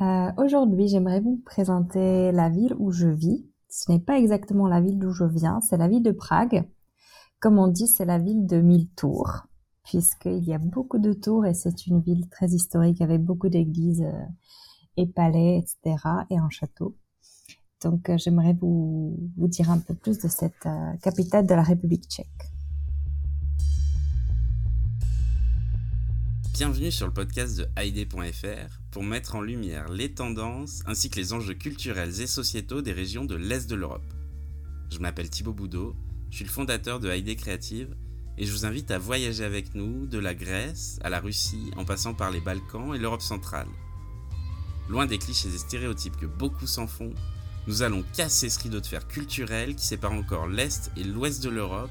Euh, Aujourd'hui, j'aimerais vous présenter la ville où je vis. Ce n'est pas exactement la ville d'où je viens, c'est la ville de Prague. Comme on dit, c'est la ville de mille tours, puisqu'il y a beaucoup de tours et c'est une ville très historique avec beaucoup d'églises euh, et palais, etc. et un château. Donc, euh, j'aimerais vous, vous dire un peu plus de cette euh, capitale de la République tchèque. Bienvenue sur le podcast de Haïdé.fr pour mettre en lumière les tendances ainsi que les enjeux culturels et sociétaux des régions de l'Est de l'Europe. Je m'appelle Thibaut Boudot, je suis le fondateur de Haïdé Créative et je vous invite à voyager avec nous de la Grèce à la Russie en passant par les Balkans et l'Europe centrale. Loin des clichés et stéréotypes que beaucoup s'en font, nous allons casser ce rideau de fer culturel qui sépare encore l'Est et l'Ouest de l'Europe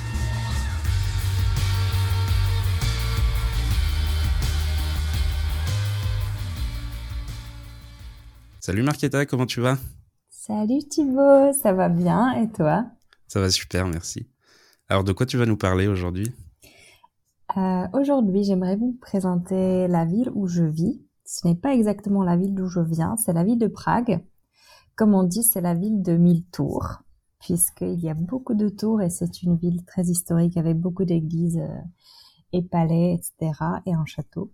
Salut Marquetta, comment tu vas? Salut Thibaut, ça va bien et toi? Ça va super, merci. Alors de quoi tu vas nous parler aujourd'hui? Euh, Aujourd'hui, j'aimerais vous présenter la ville où je vis. Ce n'est pas exactement la ville d'où je viens, c'est la ville de Prague. Comme on dit, c'est la ville de mille tours, puisqu'il y a beaucoup de tours et c'est une ville très historique avec beaucoup d'églises euh, et palais, etc. et un château.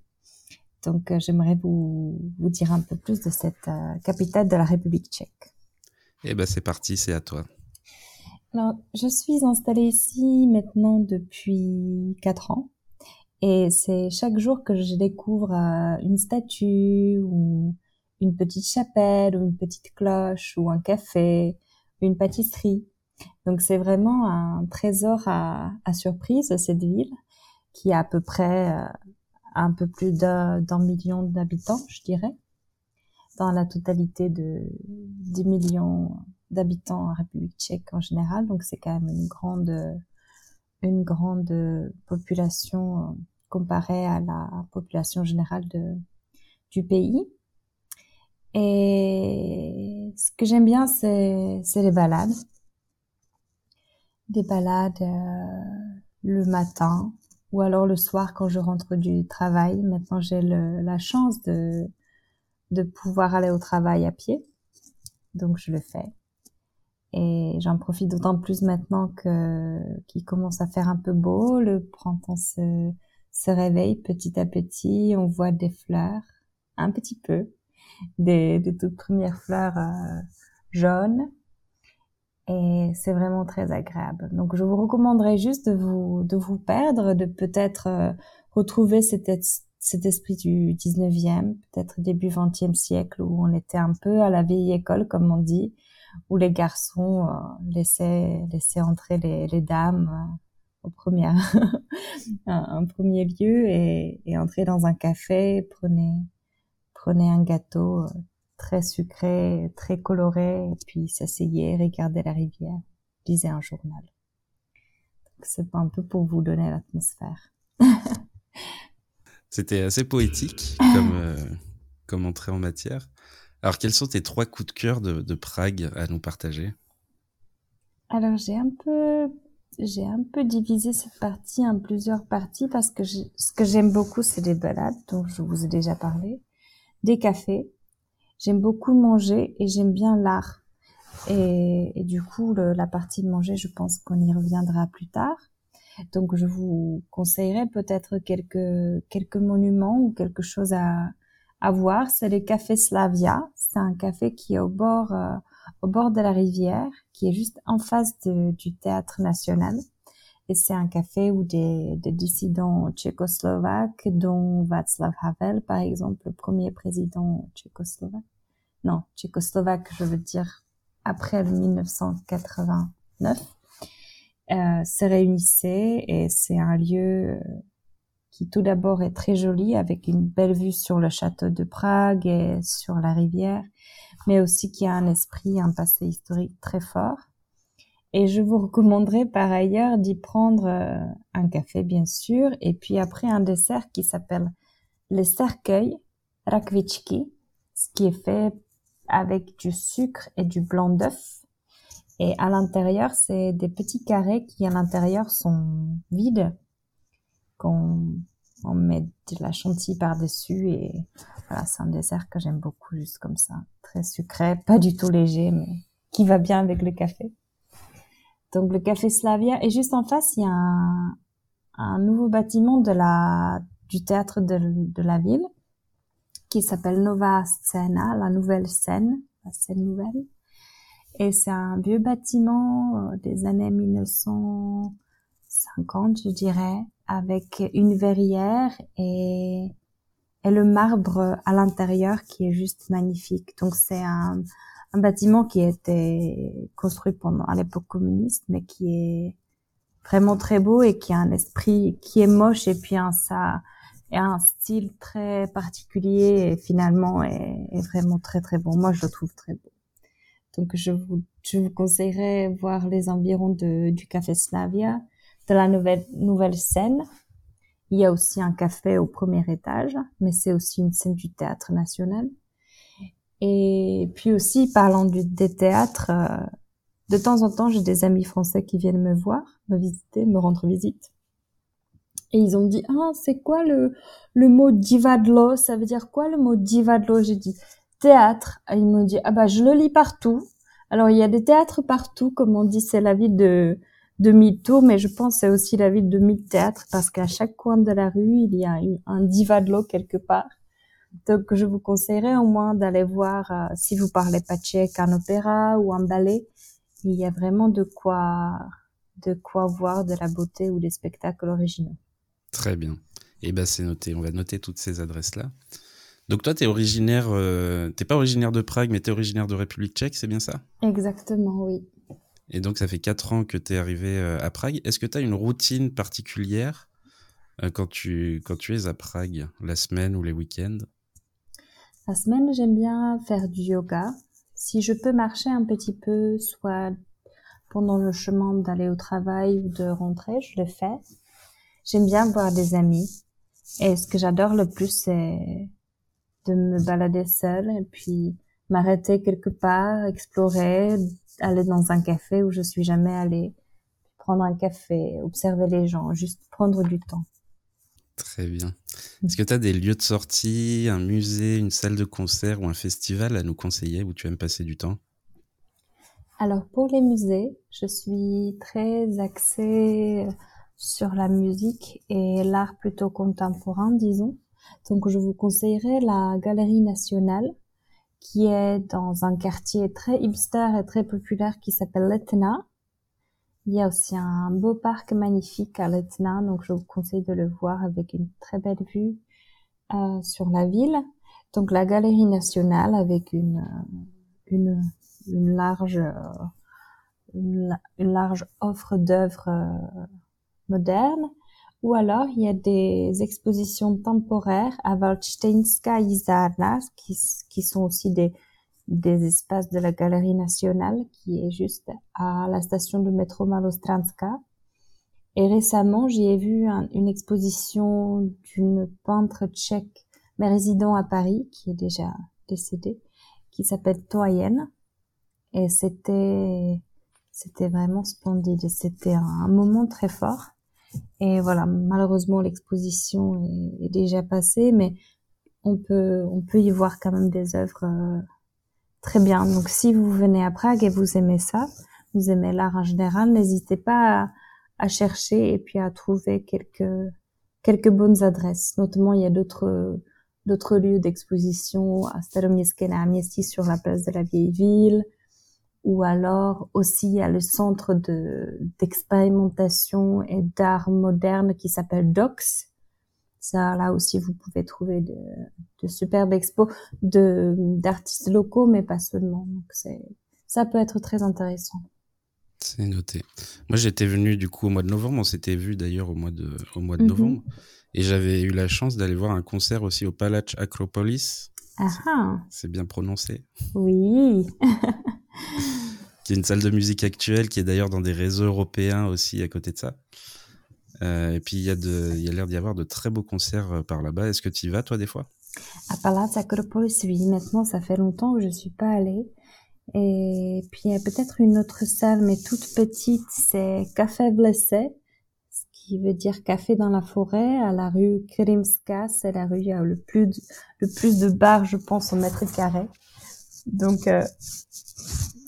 Donc, euh, j'aimerais vous, vous dire un peu plus de cette euh, capitale de la République tchèque. Eh ben, c'est parti, c'est à toi. Alors, je suis installée ici maintenant depuis quatre ans. Et c'est chaque jour que je découvre euh, une statue ou une petite chapelle ou une petite cloche ou un café, une pâtisserie. Donc c'est vraiment un trésor à, à surprise cette ville qui a à peu près un peu plus d'un million d'habitants, je dirais, dans la totalité de 10 millions d'habitants en République tchèque en général. Donc c'est quand même une grande, une grande population euh, comparée à la population générale de, du pays. Et ce que j'aime bien, c'est, les balades. Des balades euh, le matin, ou alors le soir quand je rentre du travail. Maintenant, j'ai la chance de, de pouvoir aller au travail à pied. Donc, je le fais. Et j'en profite d'autant plus maintenant que qu'il commence à faire un peu beau. Le printemps se, se réveille petit à petit. On voit des fleurs, un petit peu, des, des toutes premières fleurs euh, jaunes et c'est vraiment très agréable. Donc je vous recommanderais juste de vous de vous perdre, de peut-être euh, retrouver cet, esprit du 19e, peut-être début 20e siècle où on était un peu à la vieille école comme on dit, où les garçons euh, laissaient laissaient entrer les, dames euh, au premier un, premier lieu et, et entrer dans un café, prenez prenez un gâteau très sucré, très coloré, et puis s'asseyait, regardait la rivière, lisait un journal. C'est un peu pour vous donner l'atmosphère. C'était assez poétique comme, euh, comme entrée en matière. Alors, quels sont tes trois coups de cœur de, de Prague à nous partager? Alors, j'ai un peu j'ai un peu divisé cette partie en plusieurs parties parce que ce que j'aime beaucoup, c'est des balades, dont je vous ai déjà parlé, des cafés, J'aime beaucoup manger et j'aime bien l'art. Et, du coup, la partie de manger, je pense qu'on y reviendra plus tard. Donc, je vous conseillerais peut-être quelques quelques monuments ou quelque chose à à voir. C'est le café Slavia. C'est un café qui est au bord euh, au bord de la rivière, qui est juste en face du théâtre national. Et c'est un café où des, des dissidents tchécoslovaques, dont Václav Havel, par exemple, le premier président tchécoslovaque. Non, tchécoslovaque, je veux dire, après le 1989, euh, se réunissaient et c'est un lieu euh, qui tout d'abord est très joli avec une belle vue sur le château de Prague et sur la rivière, mais aussi qui a un esprit, un passé historique très fort Et je vous recommanderais par ailleurs d'y prendre euh, un café, bien sûr, et puis après un dessert qui s'appelle le cercueil rakvichki, ce qui est fait avec du sucre et du blanc d'œuf. Et à l'intérieur, c'est des petits carrés qui à l'intérieur sont vides, qu'on on met de la chantilly par-dessus et voilà, c'est un dessert que j'aime beaucoup, juste comme ça. Très sucré, pas du tout léger, mais qui va bien avec le café. Donc le café Slavia et juste en face, il y a un, nouveau bâtiment de la du théâtre de, de la ville qui s'appelle Nova Scena, la nouvelle scène, la scène nouvelle. Et c'est un vieux bâtiment euh, des années 1950, je dirais, avec une verrière et, et le marbre à l'intérieur qui est juste magnifique. Donc c'est un, un bâtiment qui a été construit pendant à l'époque communiste, mais qui est vraiment très beau et qui a un esprit qui est moche et puis un ça et un style très particulier et finalement est, vraiment très très bon. Moi, je le trouve très beau. Donc, je vous, je vous conseillerais voir les environs du café Slavia, de la nouvelle, nouvelle scène. Il y a aussi un café au premier étage, mais c'est aussi une scène du théâtre national. Et puis aussi, parlant du, des théâtres, euh, de temps en temps, j'ai des amis français qui viennent me voir, me visiter, me rendre visite. Et ils ont dit, ah, c'est quoi le, le mot divadlo? Ça veut dire quoi le mot divadlo? J'ai dit, théâtre. Ils m'ont dit, ah bah, je le lis partout. Alors, il y a des théâtres partout, comme on dit, c'est la ville de, de tours, mais je pense c'est aussi la ville de mille théâtres parce qu'à chaque coin de la rue, il y a un divadlo quelque part. Donc, je vous conseillerais au moins d'aller voir, euh, si vous parlez pas tchèque, un opéra ou un ballet. Il y a vraiment de quoi, de quoi voir de la beauté ou des spectacles originaux. Très bien. Et eh ben c'est noté. On va noter toutes ces adresses-là. Donc toi, tu es originaire, euh, t'es pas originaire de Prague, mais tu es originaire de République tchèque, c'est bien ça? Exactement, oui. Et donc ça fait quatre ans que tu es arrivé euh, à Prague. Est-ce que tu as une routine particulière quand, tu, quand tu es à Prague, la semaine ou les week-ends? La semaine, j'aime bien faire du yoga. Si je peux marcher un petit peu, soit pendant le chemin d'aller au travail ou de rentrer, je le fais. J'aime bien voir des amis. Et ce que j'adore le plus, c'est de me balader seule et puis m'arrêter quelque part, explorer, aller dans un café où je suis jamais allée, prendre un café, observer les gens, juste prendre du temps. Très bien. Est-ce que tu as des lieux de sortie, un musée, une salle de concert ou un festival à nous conseiller où tu aimes passer du temps? Alors pour les musées, je suis très axée sur la musique et l'art plutôt contemporain, disons. Donc, je vous conseillerais la Galerie nationale, qui est dans un quartier très hipster et très populaire qui s'appelle l'Etna. Il y a aussi un beau parc magnifique à l'Etna, donc je vous conseille de le voir avec une très belle vue euh, sur la ville. Donc la Galerie nationale avec une euh, une, une large euh, une, large offre d'œuvres euh, moderne, ou alors il y a des expositions temporaires à Waldsteinska Izarna, qui, qui sont aussi des, des espaces de la Galerie nationale, qui est juste à la station de métro Malostranska. Et récemment, j'y ai vu une exposition d'une peintre tchèque, mais résidant à Paris, qui est déjà décédée, qui s'appelle Toyen. Et c'était, c'était vraiment splendide. C'était un moment très fort. Et voilà, malheureusement, l'exposition est, déjà passée, mais on peut, on peut y voir quand même des œuvres euh, très bien. Donc, si vous venez à Prague et vous aimez ça, vous aimez l'art en général, n'hésitez pas à, à, chercher et puis à trouver quelques, quelques bonnes adresses. Notamment, il y a d'autres, d'autres lieux d'exposition à Staromieskena, à sur la place de la vieille ville ou alors aussi à le centre de d'expérimentation et d'art moderne qui s'appelle DOCS. Ça, là aussi, vous pouvez trouver de, de superbes expos de d'artistes locaux, mais pas seulement. Donc c'est ça peut être très intéressant. C'est noté. Moi, j'étais venu du coup au mois de novembre. On s'était vu d'ailleurs au mois de au mois de mhm. novembre, et j'avais eu la chance d'aller voir un concert aussi au Palace Acropolis. Ah, ah. C'est bien prononcé. Oui. qui est une salle de musique actuelle, qui est d'ailleurs dans des réseaux européens aussi à côté de ça. Euh, et puis il y a l'air d'y avoir de très beaux concerts euh, par là-bas. Est-ce que tu y vas toi des fois? À Palazzo Acropolis, oui. Maintenant, ça fait longtemps que je suis pas allée. Et puis il y a peut-être une autre salle, mais toute petite, c'est Café Blessé, ce qui veut dire café dans la forêt, à la rue Krimska. C'est la rue où il y a le plus de, le plus de bars, je pense, au mètre carré. Donc, euh,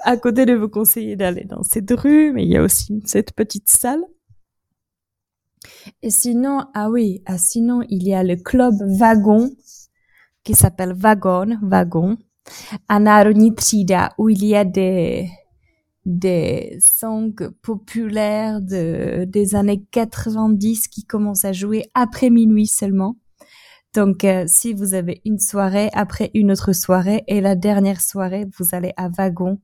à côté de vous conseiller d'aller dans cette rue, mais il y a aussi cette petite salle. Et sinon, ah oui, ah sinon, il y a le club Wagon, qui s'appelle Wagon, Wagon, à Národní où il y a des, des songs populaires de, des années 90 qui commencent à jouer après minuit seulement. Donc, euh, si vous avez une soirée après une autre soirée et la dernière soirée, vous allez à Wagon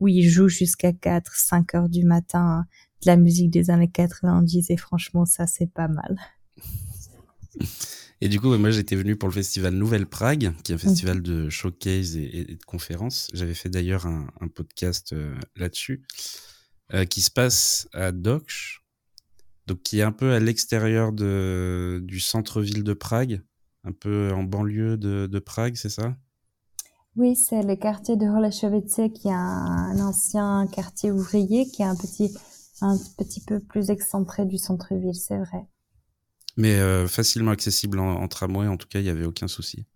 où ils jouent jusqu'à 4, 5 heures du matin de la musique des années 90 et franchement, ça, c'est pas mal. Et du coup, moi, j'étais venu pour le festival Nouvelle Prague, qui est un mhm. festival de showcase et, de conférences. J'avais fait d'ailleurs un, podcast euh, là-dessus, euh, qui se passe à Dokh, donc qui est un peu à l'extérieur du centre-ville de Prague, un peu en banlieue de, Prague, c'est ça? Oui, c'est le quartier de Holešovice, qui est un, ancien quartier ouvrier, qui est un petit, un petit peu plus excentré du centre-ville, c'est vrai. Mais euh, facilement accessible en, tramway, en tout cas, il n'y avait aucun souci.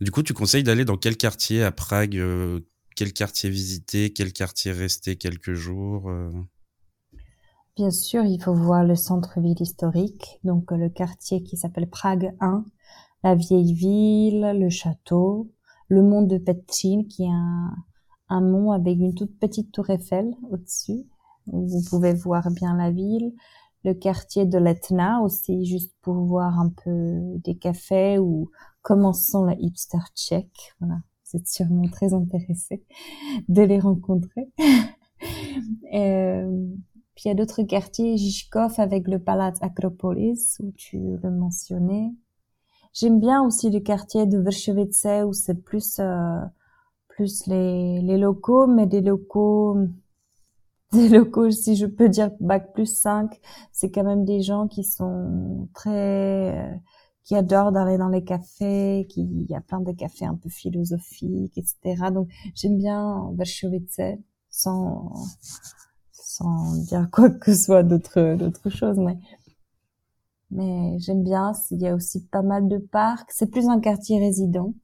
Du coup, tu conseilles d'aller dans quel quartier à Prague euh, Quel quartier visiter Quel quartier rester quelques jours euh? Bien sûr, il faut voir le centre-ville historique, donc le quartier qui s'appelle Prague 1, la vieille ville, le château, le mont de Petrin, qui est un, un mont avec une toute petite tour Eiffel au-dessus, où vous pouvez voir bien la ville, le quartier de l'Etna aussi, juste pour voir un peu des cafés ou comment sont les hipsters tchèques. Voilà, vous êtes sûrement très intéressé de les rencontrer. euh, puis il y a d'autres quartiers, Žižkov avec le Palaz Acropolis, où tu le mentionnais. J'aime bien aussi le quartier de Vršovice, où c'est plus euh, plus les, les locaux, mais des locaux des locaux, si je peux dire bac plus 5, c'est quand même des gens qui sont très, euh, qui adorent d'aller dans les cafés, qui, il y a plein de cafés un peu philosophiques, etc. Donc, j'aime bien Vershovice, sans, sans dire quoi que ce soit d'autre, d'autre chose, mais, mais j'aime bien. Il y a aussi pas mal de parcs. C'est plus un quartier résident.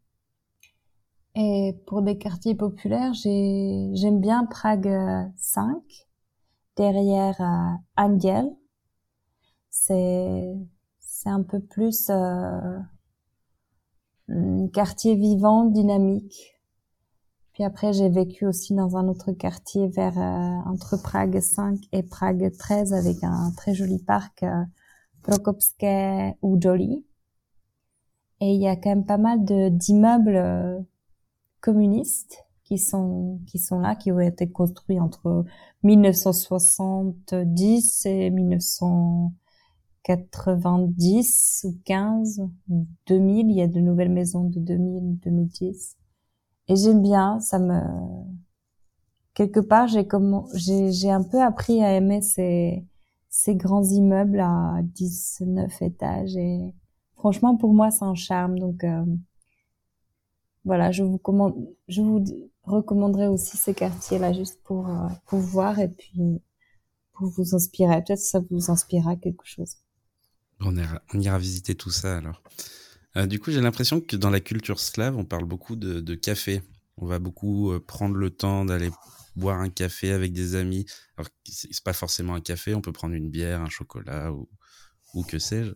Et pour des quartiers populaires, j'aime bien Prague 5, derrière euh. C'est un peu plus euh, un quartier vivant, dynamique. Puis après, j'ai vécu aussi dans un autre quartier vers euh, entre Prague 5 et Prague 13 avec un très joli parc euh, Prokopské ou Joli. Et il y a quand même pas mal d'immeubles euh, communistes qui sont qui sont là, qui ont été construits entre 1970 et 1990 ou 15 ou 2000. Il y a de nouvelles maisons de 2000, 2010. Et j'aime bien, ça me quelque part j'ai comme j'ai j'ai un peu appris à aimer ces ces grands immeubles à 19 étages et franchement pour moi c'est un charme donc euh, voilà, je vous commande, recommanderais aussi ces quartiers-là juste pour, euh, pour voir et puis pour vous inspirer. Peut-être que ça vous inspirera quelque chose. On ira, on ira visiter tout ça alors. Euh, du coup, j'ai l'impression que dans la culture slave, on parle beaucoup de, de café. On va beaucoup euh, prendre le temps d'aller boire un café avec des amis. Alors, c'est pas forcément un café, on peut prendre une bière, un chocolat ou, ou que sais-je.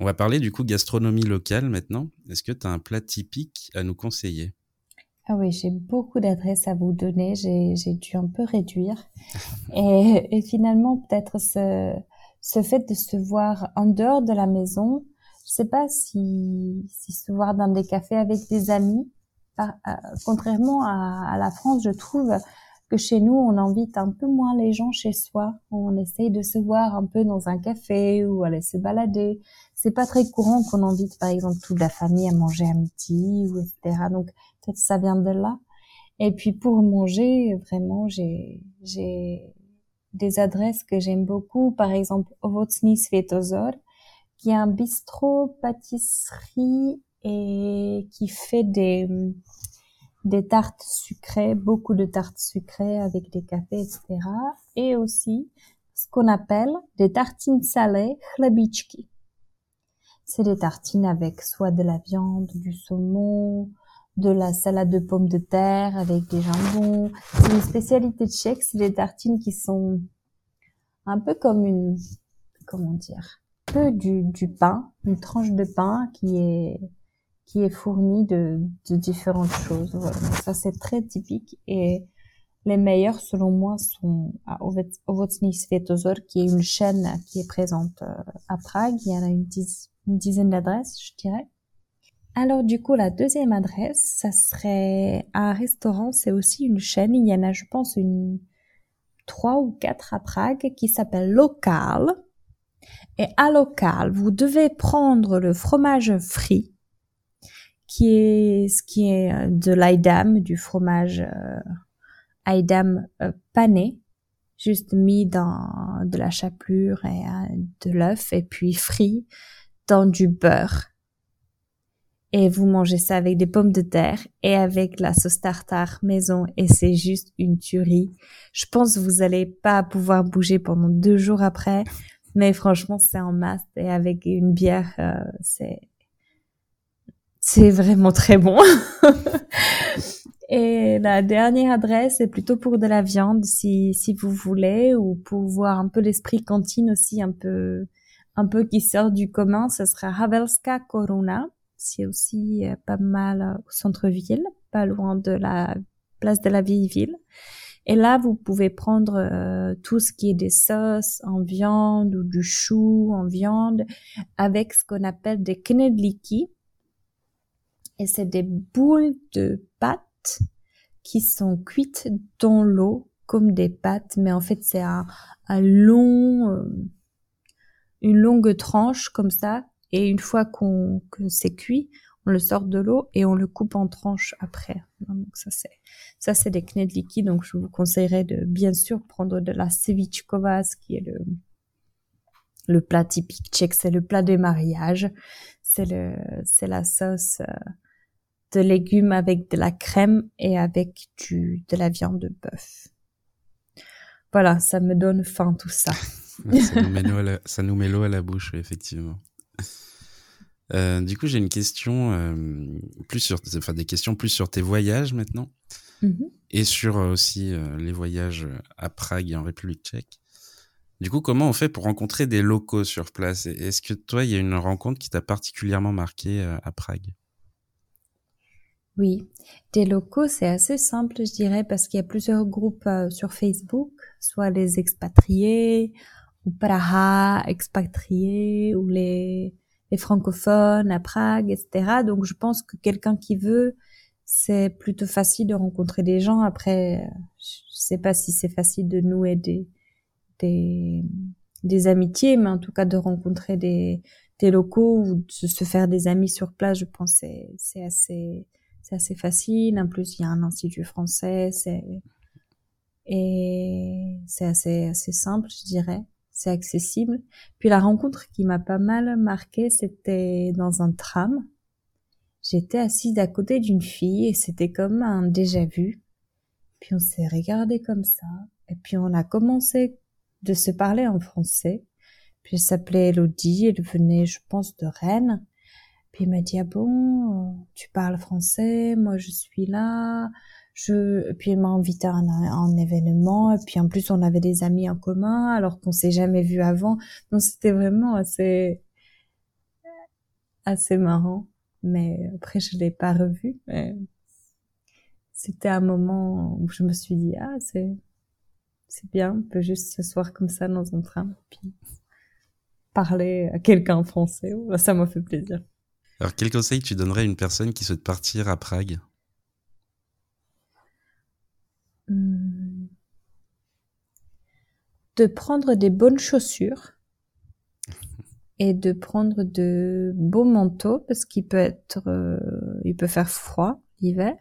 On va parler du coup gastronomie locale maintenant. Est-ce que tu as un plat typique à nous conseiller? Ah oui, j'ai beaucoup d'adresses à vous donner. J'ai dû un peu réduire. et, et, finalement, peut-être ce, ce fait de se voir en dehors de la maison, je sais pas si, si se voir dans des cafés avec des amis, par, euh, contrairement à, à, la France, je trouve que chez nous, on invite un peu moins les gens chez soi. On essaye de se voir un peu dans un café ou aller se balader. C'est pas très courant qu'on invite, par exemple, toute la famille à manger à midi ou etc. Donc, peut-être ça vient de là. Et puis pour manger, vraiment, j'ai des adresses que j'aime beaucoup. Par exemple, Ovocny Svetozor, qui est un bistrot pâtisserie et qui fait des des tartes sucrées, beaucoup de tartes sucrées avec des cafés, etc. Et aussi ce qu'on appelle des tartines salées, chlebichki. C'est des tartines avec soit de la viande, du saumon, de la salade de pommes de terre avec des jambons. C'est une spécialité tchèque, c'est des tartines qui sont un peu comme une, comment dire, peu du, du pain, une tranche de pain qui est qui est fournie de, de différentes choses. Voilà. ça c'est très typique et les meilleurs selon moi sont à Ovocny Svetozor qui est une chaîne qui est présente euh, à Prague. Il y en a une, une dizaine d'adresses, je dirais. Alors du coup, la deuxième adresse, ça serait un restaurant, c'est aussi une chaîne. Il y en a, je pense, une trois ou quatre à Prague qui s'appelle Local. Et à Local, vous devez prendre le fromage frit, qui est ce qui est euh, de l'aïdam, du fromage euh, euh, pané, juste mis dans de la chapelure et euh, de l'œuf, et puis frit du beurre et vous mangez ça avec des pommes de terre et avec la sauce tartare maison et c'est juste une tuerie. Je pense que vous allez pas pouvoir bouger pendant deux jours après, mais franchement c'est en masse et avec une bière euh, c'est c'est vraiment très bon. et la dernière adresse est plutôt pour de la viande si si vous voulez ou pour voir un peu l'esprit cantine aussi un peu un peu qui sort du commun, ce sera Havelska Corona c'est aussi euh, pas mal euh, au centre-ville, pas loin de la place de la vieille ville. Et là, vous pouvez prendre euh, tout ce qui est des sauces en viande ou du chou en viande avec ce qu'on appelle des knedliki. Et c'est des boules de pâtes qui sont cuites dans l'eau comme des pâtes, mais en fait c'est un, long, une longue tranche comme ça et une fois qu'on que c'est cuit, on le sort de l'eau et on le coupe en tranches après. Donc ça c'est ça c'est des knedliki. Donc je vous conseillerais de bien sûr prendre de la cevichkova, qui est le le plat typique tchèque, c'est le plat des mariages. C'est le c'est la sauce euh, de légumes avec de la crème et avec du de la viande de bœuf. Voilà, ça me donne faim tout ça. Ça, nous met ça nous met l'eau à la bouche, effectivement. Euh, du coup, j'ai une question euh, plus sur, enfin des questions plus sur tes voyages maintenant, mm-hmm. et sur euh, aussi les voyages à Prague et en République Tchèque. Du coup, comment on fait pour rencontrer des locaux sur place? Est-ce que toi, il y a une rencontre qui t'a particulièrement marqué à Prague? Oui, des locaux, c'est assez simple, je dirais, parce qu'il y a plusieurs groupes sur Facebook, soit les expatriés, ou Praha expatriés, ou les les francophones à Prague, etc. Donc je pense que quelqu'un qui veut, c'est plutôt facile de rencontrer des gens. Après, je sais pas si c'est facile de nouer des, des, des amitiés, mais en tout cas de rencontrer des, des locaux ou de se faire des amis sur place, je pense c'est c'est assez c'est assez facile. En plus, il y a un institut français, c'est et c'est assez assez simple, je dirais c'est accessible. Puis la rencontre qui m'a pas mal marqué, c'était dans un tram. J'étais assise à côté d'une fille et c'était comme un déjà vu. Puis on s'est regardé comme ça. Et puis on a commencé de se parler en français. Puis elle s'appelait Elodie, elle venait, je pense, de Rennes. Puis il m'a dit, ah bon, tu parles français, moi je suis là, je puis elle m'a invité à un, événement et puis en plus on avait des amis en commun alors qu'on s'est jamais vu avant. Donc c'était vraiment assez assez marrant. Mais après je l'ai pas revu c'était un moment où je me suis dit ah c'est c'est bien on peut juste s'asseoir comme ça dans un train puis parler à quelqu'un en français. Ça m'a fait plaisir. Alors quel conseil tu donnerais à une personne qui souhaite partir à Prague? De prendre des bonnes chaussures et de prendre de beaux manteaux parce qu'il peut être, euh, il peut faire froid l'hiver.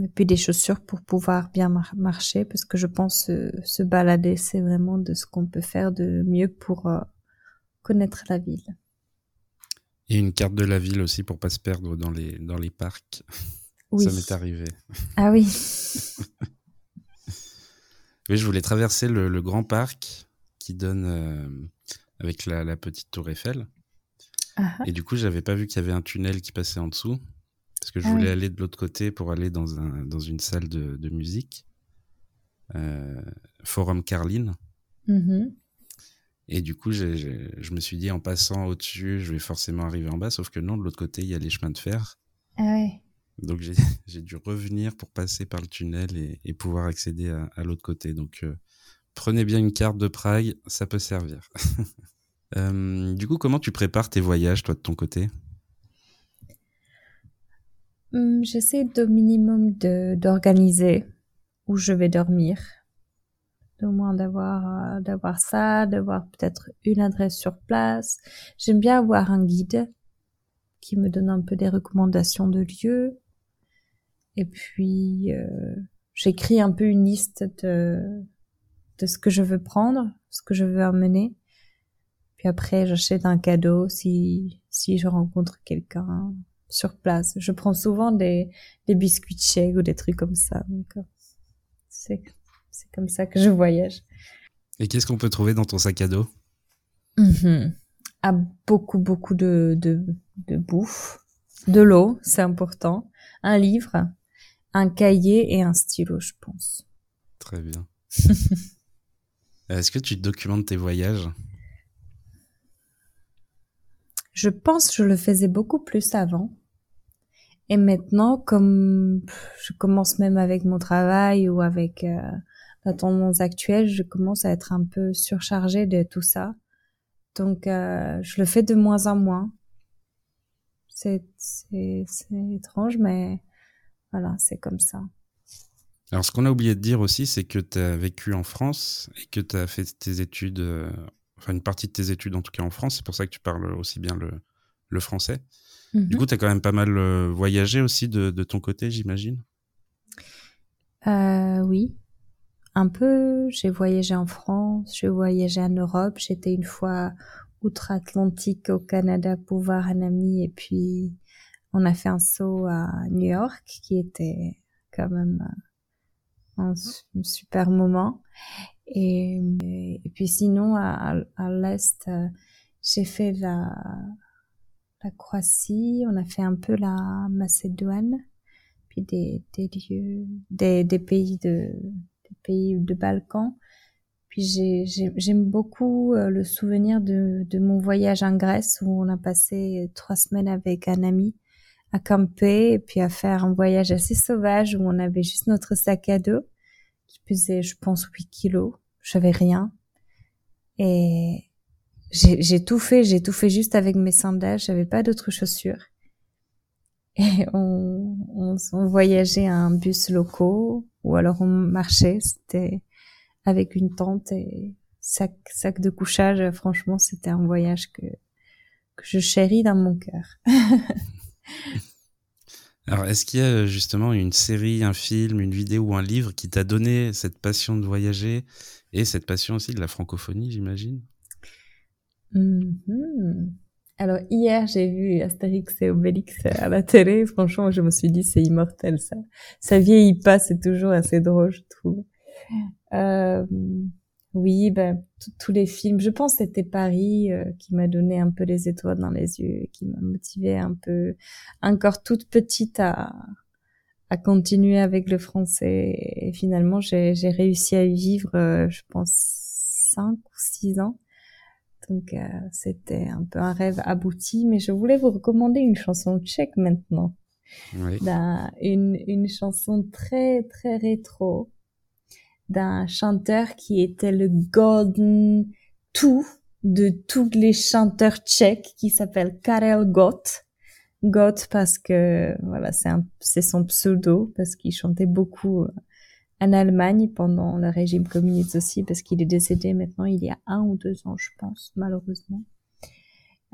Et puis des chaussures pour pouvoir bien marcher, parce que je pense euh, se balader, c'est vraiment de ce qu'on peut faire de mieux pour euh, connaître la ville. Et une carte de la ville aussi pour pas se perdre dans les, dans les parcs. Oui. Ça m'est arrivé. Ah oui. oui, je voulais traverser le, grand parc qui donne euh, avec la, petite tour Eiffel. Ah ah. Et du coup, j'avais pas vu qu'il y avait un tunnel qui passait en dessous. Parce que je voulais aller de l'autre côté pour aller dans, un, dans une salle de, de musique. Euh, Forum Carline. Mm-hmm. Et du coup, je me suis dit, en passant au-dessus, je vais forcément arriver en bas, sauf que non, de l'autre côté, il y a les chemins de fer. Ah ouais. Donc j'ai dû revenir pour passer par le tunnel et, pouvoir accéder à, à l'autre côté. Donc euh, prenez bien une carte de Prague, ça peut servir. euh, du coup, comment tu prépares tes voyages, toi, de ton côté? Hum, J'essaie au minimum d'organiser où je vais dormir au moins d'avoir euh, d'avoir ça, d'avoir peut-être une adresse sur place. J'aime bien avoir un guide qui me donne un peu des recommandations de lieux. Et puis euh, j'écris un peu une liste de de ce que je veux prendre, ce que je veux amener. Puis après j'achète un cadeau si si je rencontre quelqu'un sur place. Je prends souvent des des biscuits tchèques ou des trucs comme ça. Donc euh, c'est c'est comme ça que je voyage. Et qu'est-ce qu'on peut trouver dans ton sac à dos? Mm Beaucoup, beaucoup de, de, de bouffe, de l'eau, c'est important, un livre, un cahier et un stylo, je pense. Très bien. Est-ce que tu documentes tes voyages? Je pense que je le faisais beaucoup plus avant. Et maintenant, comme je commence même avec mon travail ou avec euh, la tendance actuelle, je commence à être un peu surchargée de tout ça. Donc, euh, je le fais de moins en moins. C'est étrange, mais voilà, c'est comme ça. Alors, ce qu'on a oublié de dire aussi, c'est que tu as vécu en France et que tu as fait tes études, euh, enfin une partie de tes études en tout cas en France. C'est pour ça que tu parles aussi bien le, le français. Du mhm. coup, tu as quand même pas mal euh, voyagé aussi de, de ton côté, j'imagine? Euh, Oui, un peu. J'ai voyagé en France, j'ai voyagé en Europe. J'étais une fois outre-Atlantique au Canada pour voir un ami et puis on a fait un saut à New York qui était quand même un, super moment. Et, puis sinon à, l'est, j'ai fait la, Croatie, on a fait un peu la Macédoine, puis des, lieux, des, pays de pays de Balkans. Puis j'aime beaucoup euh, le souvenir de mon voyage en Grèce où on a passé trois semaines avec un ami à camper et puis à faire un voyage assez sauvage où on avait juste notre sac à dos qui pesait, je pense, 8 kilos. J'avais rien. Et j'ai tout fait, j'ai tout fait juste avec mes sandales, j'avais pas d'autres chaussures. Et on, on, on voyageait à un bus locaux ou alors on marchait, c'était avec une tente et sac, sac de couchage. Franchement, c'était un voyage que, que je chéris dans mon cœur. alors, est-ce qu'il y a justement une série, un film, une vidéo ou un livre qui t'a donné cette passion de voyager et cette passion aussi de la francophonie, j'imagine? Mm-hmm. Alors hier, j'ai vu Astérix et Obélix à la télé. Franchement, je me suis dit, c'est immortel ça. Ça vieillit pas, c'est toujours assez drôle, je trouve. Euh, oui, ben tous les films. Je pense que c'était Paris euh, qui m'a donné un peu les étoiles dans les yeux, qui m'a motivé un peu, encore toute petite à à continuer avec le français. Et finalement, j'ai réussi à y vivre, euh, je pense, cinq ou six ans. Donc euh, c'était un peu un rêve abouti, mais je voulais vous recommander une chanson tchèque maintenant. Oui. Une, une chanson très très rétro d'un chanteur qui était le golden tout de tous les chanteurs tchèques qui s'appelle Karel Gott. Gott parce que voilà c'est c'est son pseudo parce qu'il chantait beaucoup euh, en Allemagne pendant le régime communiste aussi, parce qu'il est décédé maintenant il y a un ou deux ans, je pense, malheureusement.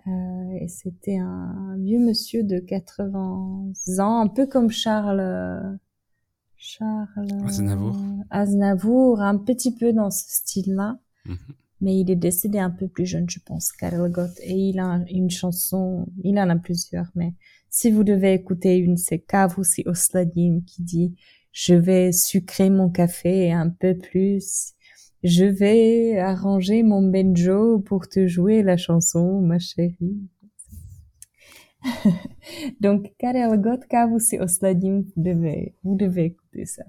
Euh, et c'était un vieux monsieur de 80 ans, un peu comme Charles, Charles Aznavour. Aznavour, un petit peu dans ce style-là. Mhm. Mais il est décédé un peu plus jeune, je pense, Karel Gott. Et il a une chanson, il en a plusieurs, mais si vous devez écouter une, c'est Kavusi Osladim qui dit je vais sucrer mon café un peu plus. Je vais arranger mon banjo pour te jouer la chanson, ma chérie. Donc, Karel Gott, Kavusi Osladim, vous devez, vous devez écouter ça.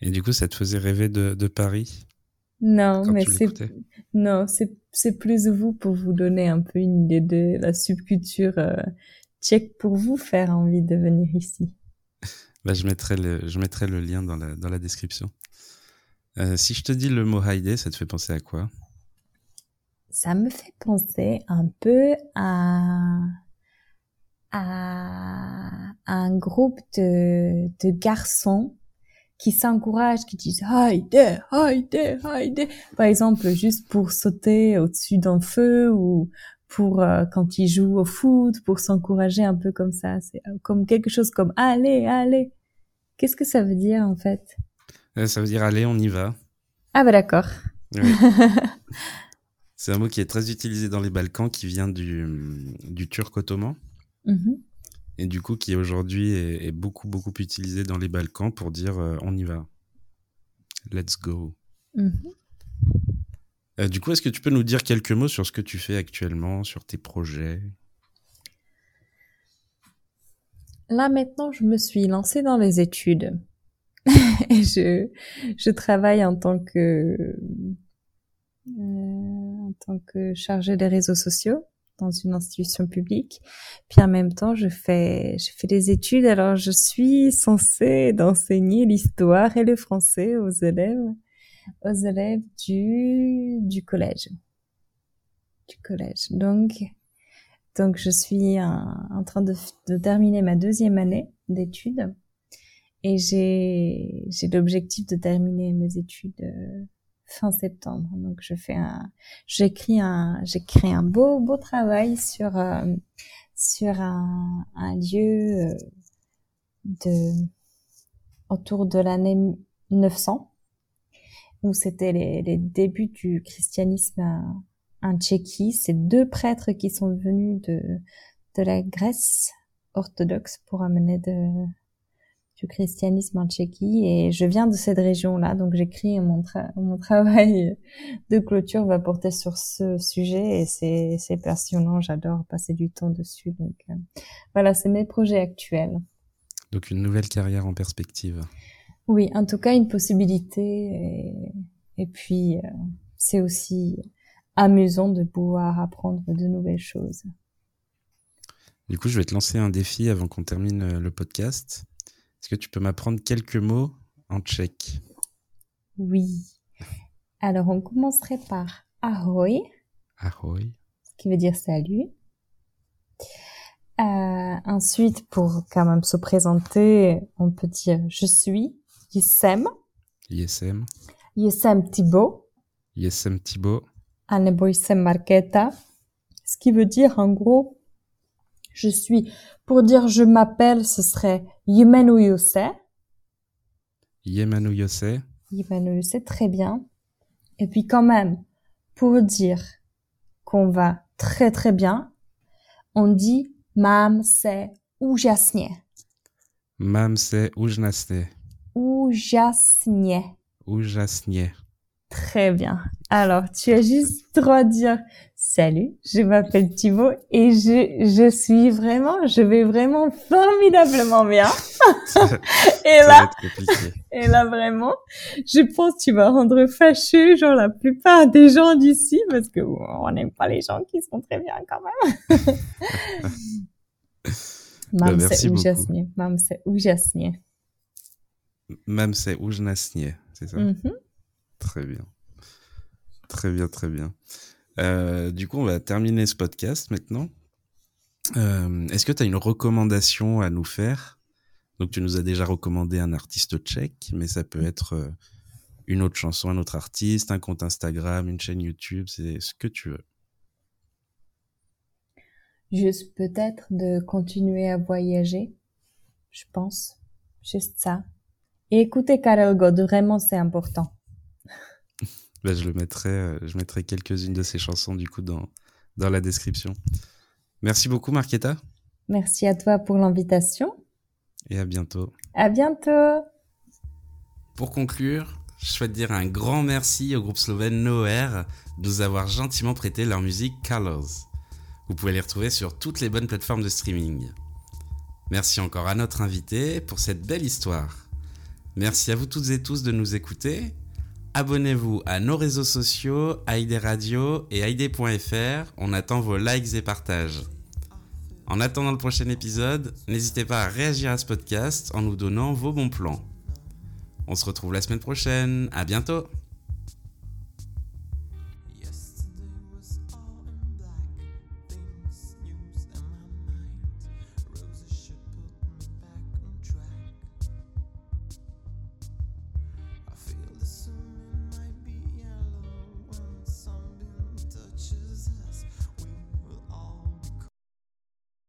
Et du coup, ça te faisait rêver de, de Paris Non, mais c'est, non, c'est, c'est plus vous pour vous donner un peu une idée de la subculture euh, tchèque pour vous faire envie de venir ici. bah, je, mettrai le, je mettrai le lien dans la, dans la description. Euh, si je te dis le mot Haïdé, ça te fait penser à quoi? Ça me fait penser un peu à, à un groupe de, de garçons qui s'encouragent, qui disent Haïdé, Haïdé, Haïdé. Par exemple, juste pour sauter au-dessus d'un feu ou pour euh, quand ils jouent au foot, pour s'encourager un peu comme ça. C'est euh, comme quelque chose comme allez, allez. Qu'est-ce que ça veut dire en fait? Euh, Ça veut dire allez, on y va. Ah bah d'accord. Oui. C'est un mot qui est très utilisé dans les Balkans, qui vient du, du turc ottoman. Mhm. Et du coup, qui aujourd'hui est, est beaucoup, beaucoup utilisé dans les Balkans pour dire euh, on y va. Let's go. Mhm. Euh, du coup, est-ce que tu peux nous dire quelques mots sur ce que tu fais actuellement, sur tes projets? Là maintenant, je me suis lancée dans les études et je je travaille en tant que en tant que chargée des réseaux sociaux dans une institution publique. Puis en même temps, je fais je fais des études. Alors je suis censée d'enseigner l'histoire et le français aux élèves aux élèves du du collège du collège. Donc donc je suis en, en train de, de terminer ma deuxième année d'études et j'ai j'ai l'objectif de terminer mes études euh, fin septembre. Donc je fais un j'écris un j'ai créé un beau beau travail sur euh, sur un, un lieu euh, de autour de l'année 900 où c'était les, les débuts du christianisme en- en Tchéquie. C'est deux prêtres qui sont venus de de la Grèce orthodoxe pour amener de du christianisme en Tchéquie et je viens de cette région-là, donc j'écris mon, tra- mon travail de clôture va porter sur ce sujet et c'est passionnant, j'adore passer du temps dessus. Donc euh, voilà, c'est mes projets actuels. Donc une nouvelle carrière en perspective. Oui, en tout cas une possibilité et, et puis euh, c'est aussi amusant de pouvoir apprendre de nouvelles choses. Du coup, je vais te lancer un défi avant qu'on termine euh, le podcast. Est-ce que tu peux m'apprendre quelques mots en tchèque? Oui. Alors on commencerait par ahoy. Ahoy. qui veut dire salut. Euh, ensuite, pour quand même se présenter, on peut dire je suis Yesem, Yesem. Yesem Thibault, Yesem Thibaut. Anebo Yesem Marketa, ce qui veut dire en gros, je suis, pour dire je m'appelle, ce serait Yemenu Yose, Yemanu Yose. Yemenu Yose, très bien. Et puis quand même, pour dire qu'on va très très bien, on dit Mam se úžasně. Mam se úžasně. Úžasně. Úžasně. Très bien. Alors, tu as juste droit de dire salut, je m'appelle Thibaut et je, je suis vraiment, je vais vraiment formidablement bien. et Ça là, et là vraiment, je pense que tu vas rendre fâcheux, genre la plupart des gens d'ici parce que on n'aime pas les gens qui sont très bien quand même. Mam merci se úžasně. Mam se. Mam se. C'est ça? Mhm. Très bien. Très bien, très bien. Euh, du coup, on va terminer ce podcast maintenant. Euh, Est-ce que tu as une recommandation à nous faire? Donc, tu nous as déjà recommandé un artiste tchèque, mais ça peut être euh, une autre chanson, un autre artiste, un compte Instagram, une chaîne YouTube, c'est ce que tu veux. Juste peut-être de continuer à voyager, je pense. Juste ça. Et écoutez Karel Gott, vraiment c'est important. Bah, je le mettrai, euh, je mettrai quelques-unes de ses chansons du coup dans, dans la description. Merci beaucoup Marquetta. Merci à toi pour l'invitation. Et à bientôt. À bientôt. Pour conclure, je souhaite dire un grand merci au groupe slovène Noer de nous avoir gentiment prêté leur musique Colors. Vous pouvez les retrouver sur toutes les bonnes plateformes de streaming. Merci encore à notre invité pour cette belle histoire. Merci à vous toutes et tous de nous écouter. Abonnez-vous à nos réseaux sociaux, ID Radio et ID.fr. On attend vos likes et partages. En attendant le prochain épisode, n'hésitez pas à réagir à ce podcast en nous donnant vos bons plans. On se retrouve la semaine prochaine. À bientôt!